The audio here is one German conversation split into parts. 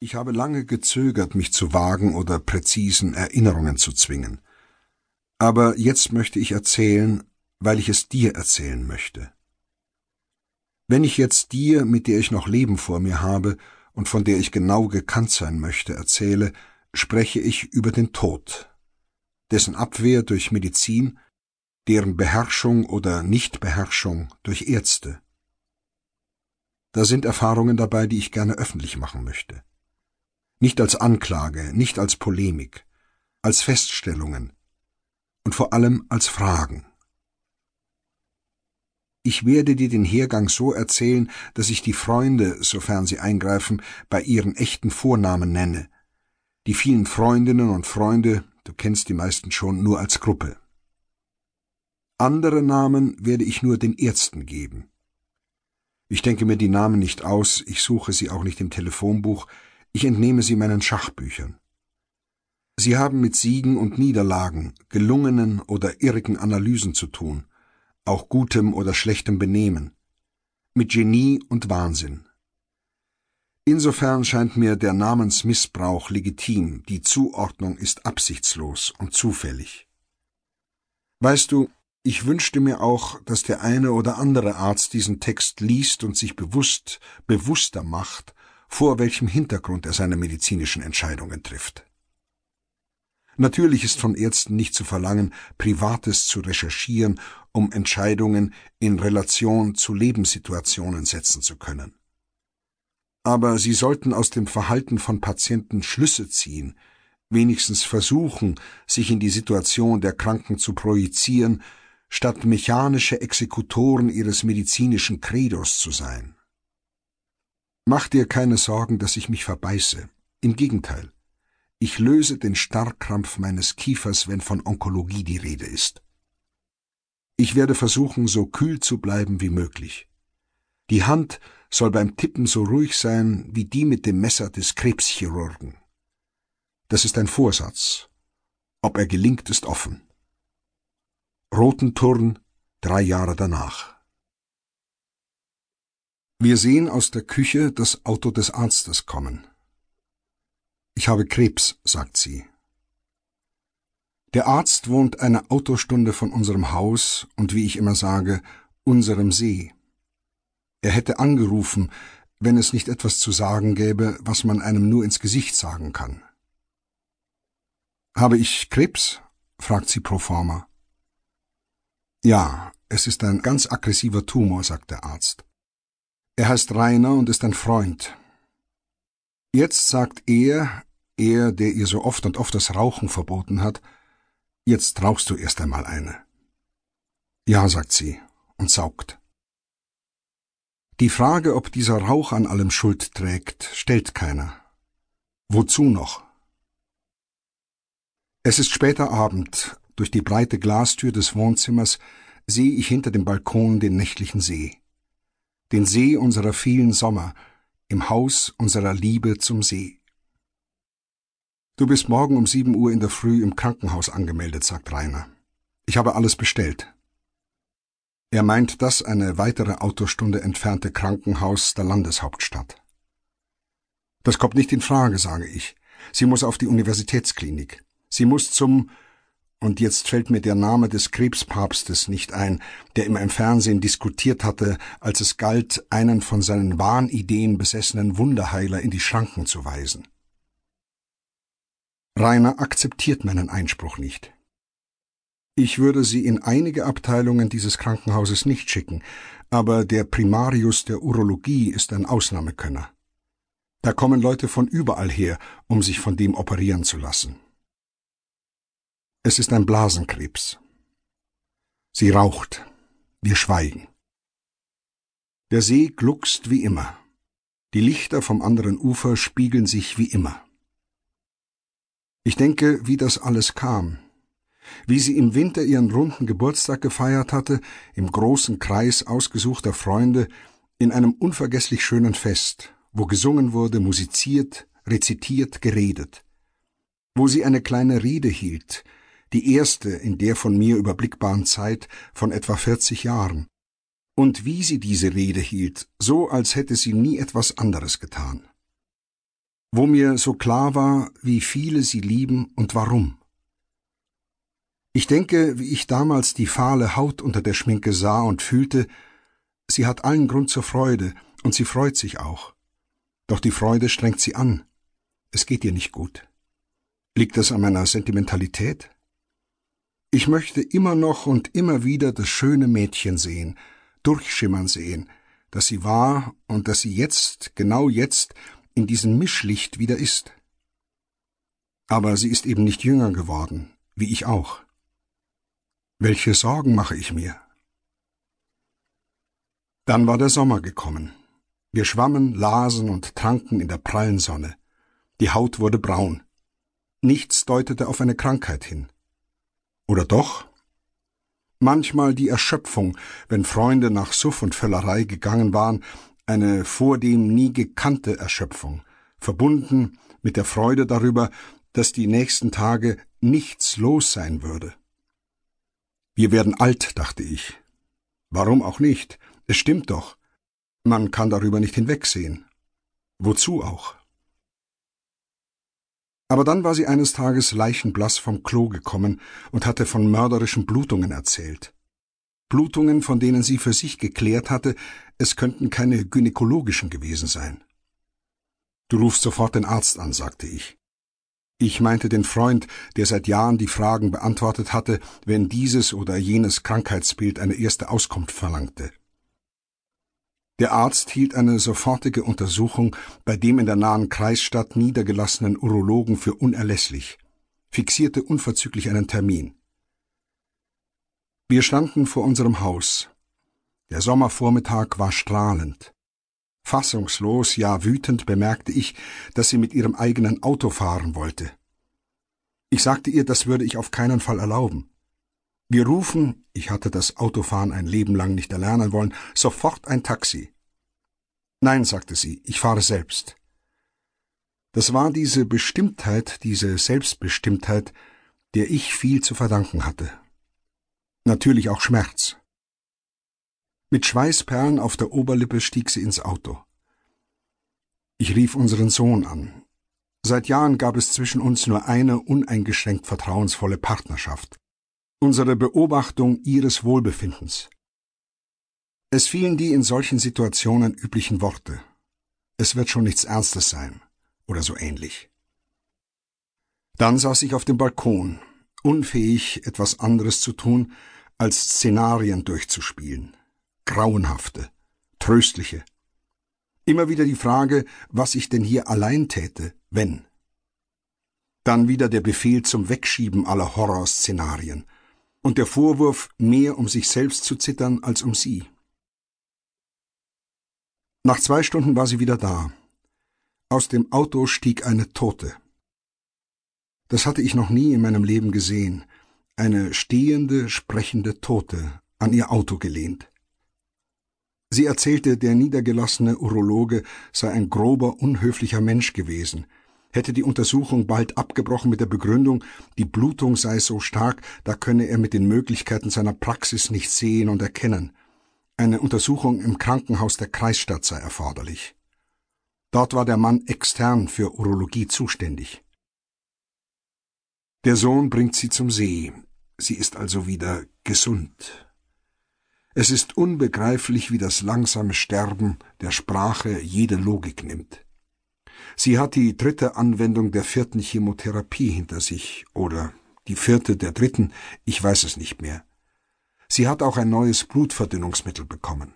Ich habe lange gezögert, mich zu wagen oder präzisen Erinnerungen zu zwingen. Aber jetzt möchte ich erzählen, weil ich es dir erzählen möchte. Wenn ich jetzt dir, mit der ich noch Leben vor mir habe und von der ich genau gekannt sein möchte, erzähle, spreche ich über den Tod, dessen Abwehr durch Medizin, deren Beherrschung oder Nichtbeherrschung durch Ärzte. Da sind Erfahrungen dabei, die ich gerne öffentlich machen möchte nicht als Anklage, nicht als Polemik, als Feststellungen und vor allem als Fragen. Ich werde dir den Hergang so erzählen, dass ich die Freunde, sofern sie eingreifen, bei ihren echten Vornamen nenne, die vielen Freundinnen und Freunde, du kennst die meisten schon, nur als Gruppe. Andere Namen werde ich nur den Ärzten geben. Ich denke mir die Namen nicht aus, ich suche sie auch nicht im Telefonbuch, ich entnehme sie meinen Schachbüchern. Sie haben mit Siegen und Niederlagen, gelungenen oder irrigen Analysen zu tun, auch gutem oder schlechtem Benehmen, mit Genie und Wahnsinn. Insofern scheint mir der Namensmissbrauch legitim, die Zuordnung ist absichtslos und zufällig. Weißt du, ich wünschte mir auch, dass der eine oder andere Arzt diesen Text liest und sich bewusst, bewusster macht, vor welchem Hintergrund er seine medizinischen Entscheidungen trifft. Natürlich ist von Ärzten nicht zu verlangen, Privates zu recherchieren, um Entscheidungen in Relation zu Lebenssituationen setzen zu können. Aber sie sollten aus dem Verhalten von Patienten Schlüsse ziehen, wenigstens versuchen, sich in die Situation der Kranken zu projizieren, statt mechanische Exekutoren ihres medizinischen Credos zu sein. Mach dir keine Sorgen, dass ich mich verbeiße. Im Gegenteil. Ich löse den Starrkrampf meines Kiefers, wenn von Onkologie die Rede ist. Ich werde versuchen, so kühl zu bleiben wie möglich. Die Hand soll beim Tippen so ruhig sein wie die mit dem Messer des Krebschirurgen. Das ist ein Vorsatz. Ob er gelingt, ist offen. Rotenturn, drei Jahre danach. Wir sehen aus der Küche das Auto des Arztes kommen. Ich habe Krebs, sagt sie. Der Arzt wohnt eine Autostunde von unserem Haus und wie ich immer sage, unserem See. Er hätte angerufen, wenn es nicht etwas zu sagen gäbe, was man einem nur ins Gesicht sagen kann. Habe ich Krebs? fragt sie pro forma. Ja, es ist ein ganz aggressiver Tumor, sagt der Arzt. Er heißt Rainer und ist ein Freund. Jetzt sagt er, er, der ihr so oft und oft das Rauchen verboten hat, jetzt rauchst du erst einmal eine. Ja, sagt sie und saugt. Die Frage, ob dieser Rauch an allem Schuld trägt, stellt keiner. Wozu noch? Es ist später Abend. Durch die breite Glastür des Wohnzimmers sehe ich hinter dem Balkon den nächtlichen See den See unserer vielen Sommer, im Haus unserer Liebe zum See. Du bist morgen um sieben Uhr in der Früh im Krankenhaus angemeldet, sagt Rainer. Ich habe alles bestellt. Er meint das eine weitere Autostunde entfernte Krankenhaus der Landeshauptstadt. Das kommt nicht in Frage, sage ich. Sie muss auf die Universitätsklinik. Sie muss zum und jetzt fällt mir der Name des Krebspapstes nicht ein, der immer im Fernsehen diskutiert hatte, als es galt, einen von seinen Wahnideen besessenen Wunderheiler in die Schranken zu weisen. Rainer akzeptiert meinen Einspruch nicht. Ich würde sie in einige Abteilungen dieses Krankenhauses nicht schicken, aber der Primarius der Urologie ist ein Ausnahmekönner. Da kommen Leute von überall her, um sich von dem operieren zu lassen. Es ist ein Blasenkrebs. Sie raucht. Wir schweigen. Der See gluckst wie immer. Die Lichter vom anderen Ufer spiegeln sich wie immer. Ich denke, wie das alles kam. Wie sie im Winter ihren runden Geburtstag gefeiert hatte, im großen Kreis ausgesuchter Freunde, in einem unvergesslich schönen Fest, wo gesungen wurde, musiziert, rezitiert, geredet. Wo sie eine kleine Rede hielt, die erste in der von mir überblickbaren Zeit von etwa vierzig Jahren. Und wie sie diese Rede hielt, so als hätte sie nie etwas anderes getan. wo mir so klar war, wie viele sie lieben und warum. Ich denke, wie ich damals die fahle Haut unter der Schminke sah und fühlte, sie hat allen Grund zur Freude, und sie freut sich auch. Doch die Freude strengt sie an. Es geht ihr nicht gut. Liegt das an meiner Sentimentalität? Ich möchte immer noch und immer wieder das schöne Mädchen sehen, durchschimmern sehen, dass sie war und dass sie jetzt, genau jetzt, in diesem Mischlicht wieder ist. Aber sie ist eben nicht jünger geworden, wie ich auch. Welche Sorgen mache ich mir? Dann war der Sommer gekommen. Wir schwammen, lasen und tranken in der prallen Sonne. Die Haut wurde braun. Nichts deutete auf eine Krankheit hin. Oder doch? Manchmal die Erschöpfung, wenn Freunde nach Suff und Völlerei gegangen waren, eine vordem nie gekannte Erschöpfung, verbunden mit der Freude darüber, dass die nächsten Tage nichts los sein würde. Wir werden alt, dachte ich. Warum auch nicht? Es stimmt doch. Man kann darüber nicht hinwegsehen. Wozu auch? Aber dann war sie eines Tages leichenblass vom Klo gekommen und hatte von mörderischen Blutungen erzählt. Blutungen, von denen sie für sich geklärt hatte, es könnten keine gynäkologischen gewesen sein. Du rufst sofort den Arzt an, sagte ich. Ich meinte den Freund, der seit Jahren die Fragen beantwortet hatte, wenn dieses oder jenes Krankheitsbild eine erste Auskunft verlangte. Der Arzt hielt eine sofortige Untersuchung bei dem in der nahen Kreisstadt niedergelassenen Urologen für unerlässlich, fixierte unverzüglich einen Termin. Wir standen vor unserem Haus. Der Sommervormittag war strahlend. Fassungslos, ja wütend bemerkte ich, dass sie mit ihrem eigenen Auto fahren wollte. Ich sagte ihr, das würde ich auf keinen Fall erlauben. Wir rufen, ich hatte das Autofahren ein Leben lang nicht erlernen wollen, sofort ein Taxi. Nein, sagte sie, ich fahre selbst. Das war diese Bestimmtheit, diese Selbstbestimmtheit, der ich viel zu verdanken hatte. Natürlich auch Schmerz. Mit Schweißperlen auf der Oberlippe stieg sie ins Auto. Ich rief unseren Sohn an. Seit Jahren gab es zwischen uns nur eine uneingeschränkt vertrauensvolle Partnerschaft unsere Beobachtung ihres Wohlbefindens. Es fielen die in solchen Situationen üblichen Worte. Es wird schon nichts Ernstes sein, oder so ähnlich. Dann saß ich auf dem Balkon, unfähig, etwas anderes zu tun, als Szenarien durchzuspielen. Grauenhafte, tröstliche. Immer wieder die Frage, was ich denn hier allein täte, wenn. Dann wieder der Befehl zum Wegschieben aller Horrorszenarien, und der Vorwurf, mehr um sich selbst zu zittern als um sie. Nach zwei Stunden war sie wieder da. Aus dem Auto stieg eine Tote. Das hatte ich noch nie in meinem Leben gesehen. Eine stehende, sprechende Tote, an ihr Auto gelehnt. Sie erzählte, der niedergelassene Urologe sei ein grober, unhöflicher Mensch gewesen, hätte die Untersuchung bald abgebrochen mit der Begründung, die Blutung sei so stark, da könne er mit den Möglichkeiten seiner Praxis nicht sehen und erkennen. Eine Untersuchung im Krankenhaus der Kreisstadt sei erforderlich. Dort war der Mann extern für Urologie zuständig. Der Sohn bringt sie zum See. Sie ist also wieder gesund. Es ist unbegreiflich, wie das langsame Sterben der Sprache jede Logik nimmt. Sie hat die dritte Anwendung der vierten Chemotherapie hinter sich, oder die vierte der dritten, ich weiß es nicht mehr. Sie hat auch ein neues Blutverdünnungsmittel bekommen.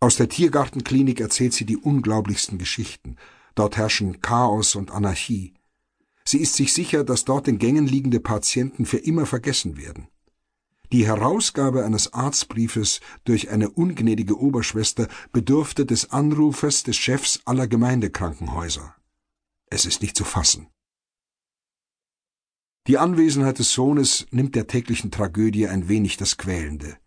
Aus der Tiergartenklinik erzählt sie die unglaublichsten Geschichten. Dort herrschen Chaos und Anarchie. Sie ist sich sicher, dass dort in Gängen liegende Patienten für immer vergessen werden. Die Herausgabe eines Arztbriefes durch eine ungnädige Oberschwester bedurfte des Anrufes des Chefs aller Gemeindekrankenhäuser. Es ist nicht zu fassen. Die Anwesenheit des Sohnes nimmt der täglichen Tragödie ein wenig das Quälende.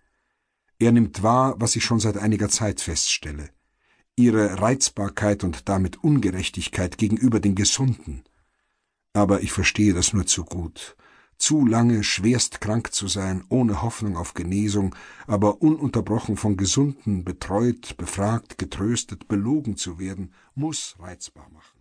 Er nimmt wahr, was ich schon seit einiger Zeit feststelle. Ihre Reizbarkeit und damit Ungerechtigkeit gegenüber den Gesunden. Aber ich verstehe das nur zu gut zu lange schwerst krank zu sein, ohne Hoffnung auf Genesung, aber ununterbrochen von Gesunden betreut, befragt, getröstet, belogen zu werden, muss reizbar machen.